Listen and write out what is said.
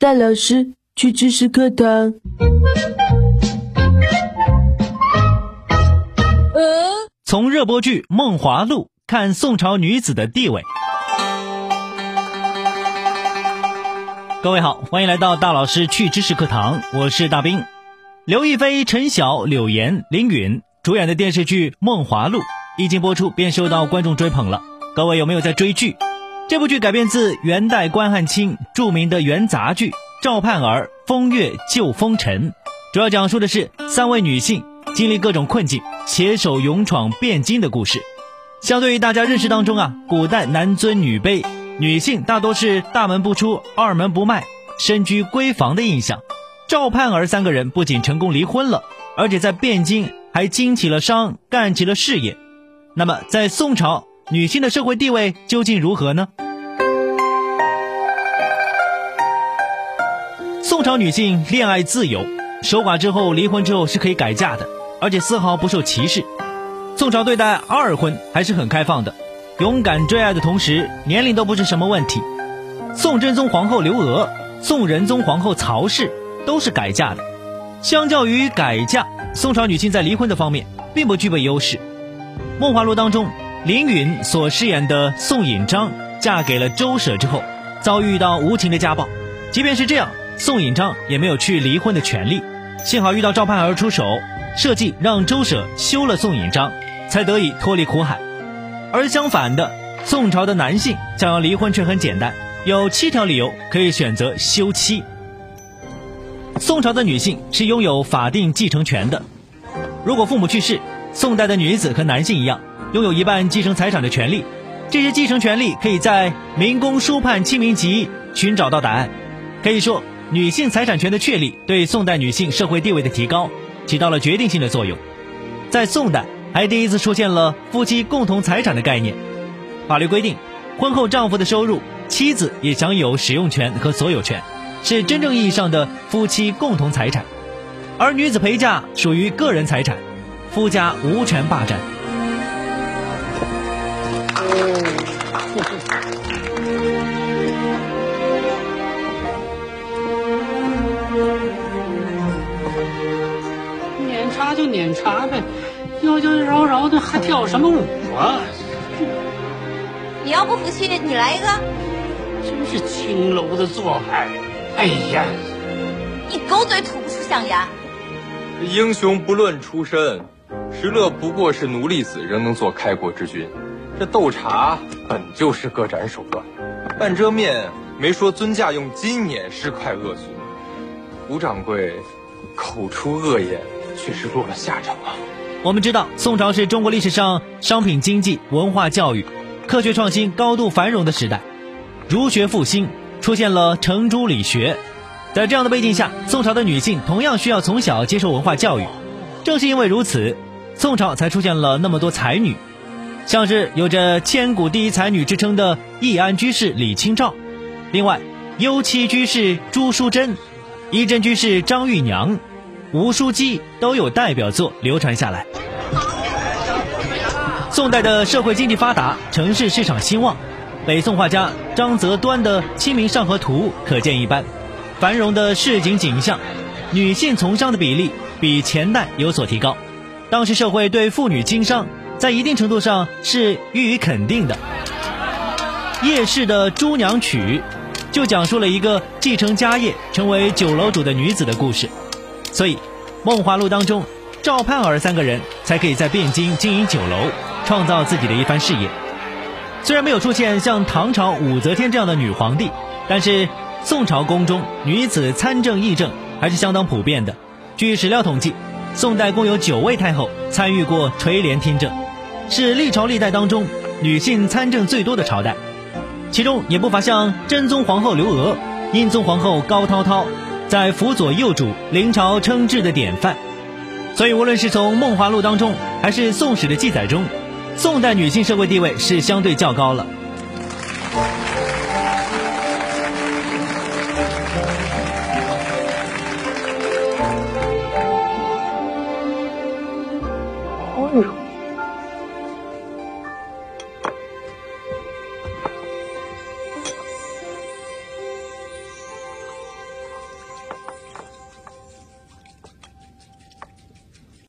大老师去知识课堂。呃，从热播剧《梦华录》看宋朝女子的地位。各位好，欢迎来到大老师去知识课堂，我是大兵。刘亦菲、陈晓、柳岩、林允主演的电视剧《梦华录》一经播出便受到观众追捧了。各位有没有在追剧？这部剧改编自元代关汉卿著名的元杂剧《赵盼儿风月救风尘》，主要讲述的是三位女性经历各种困境，携手勇闯汴京的故事。相对于大家认识当中啊，古代男尊女卑，女性大多是大门不出、二门不迈、身居闺房的印象，赵盼儿三个人不仅成功离婚了，而且在汴京还经起了商，干起了事业。那么在宋朝。女性的社会地位究竟如何呢？宋朝女性恋爱自由，守寡之后离婚之后是可以改嫁的，而且丝毫不受歧视。宋朝对待二婚还是很开放的，勇敢追爱的同时，年龄都不是什么问题。宋真宗皇后刘娥、宋仁宗皇后曹氏都是改嫁的。相较于改嫁，宋朝女性在离婚的方面并不具备优势。《梦华录》当中。林允所饰演的宋引章嫁给了周舍之后，遭遇到无情的家暴。即便是这样，宋引章也没有去离婚的权利。幸好遇到赵盼儿出手，设计让周舍休了宋引章，才得以脱离苦海。而相反的，宋朝的男性想要离婚却很简单，有七条理由可以选择休妻。宋朝的女性是拥有法定继承权的，如果父母去世，宋代的女子和男性一样。拥有一半继承财产的权利，这些继承权利可以在《民工书判清明集》寻找到答案。可以说，女性财产权的确立对宋代女性社会地位的提高起到了决定性的作用。在宋代，还第一次出现了夫妻共同财产的概念。法律规定，婚后丈夫的收入，妻子也享有使用权和所有权，是真正意义上的夫妻共同财产。而女子陪嫁属于个人财产，夫家无权霸占。茶就撵茶呗，妖妖娆娆的还跳什么舞啊？你要不服气，你来一个。真是青楼的做派！哎呀，你狗嘴吐不出象牙。英雄不论出身，石勒不过是奴隶子，仍能做开国之君。这斗茶本就是各展手段，半遮面没说尊驾用金碾尸块恶俗，吴掌柜口出恶言，却是落了下场啊。我们知道，宋朝是中国历史上商品经济、文化教育、科学创新高度繁荣的时代，儒学复兴，出现了程朱理学。在这样的背景下，宋朝的女性同样需要从小接受文化教育。正是因为如此，宋朝才出现了那么多才女。像是有着千古第一才女之称的易安居士李清照，另外幽栖居士朱淑珍、仪真居士张玉娘、吴书记都有代表作流传下来。宋代的社会经济发达，城市市场兴旺，北宋画家张择端的《清明上河图》可见一斑。繁荣的市井景象，女性从商的比例比前代有所提高。当时社会对妇女经商。在一定程度上是予以肯定的。夜市的《朱娘曲》就讲述了一个继承家业、成为酒楼主的女子的故事。所以，《梦华录》当中，赵盼儿三个人才可以在汴京经营酒楼，创造自己的一番事业。虽然没有出现像唐朝武则天这样的女皇帝，但是宋朝宫中女子参政议政还是相当普遍的。据史料统计，宋代共有九位太后参与过垂帘听政。是历朝历代当中女性参政最多的朝代，其中也不乏像真宗皇后刘娥、英宗皇后高涛涛，在辅佐幼主、临朝称制的典范。所以，无论是从《梦华录》当中，还是《宋史》的记载中，宋代女性社会地位是相对较高了。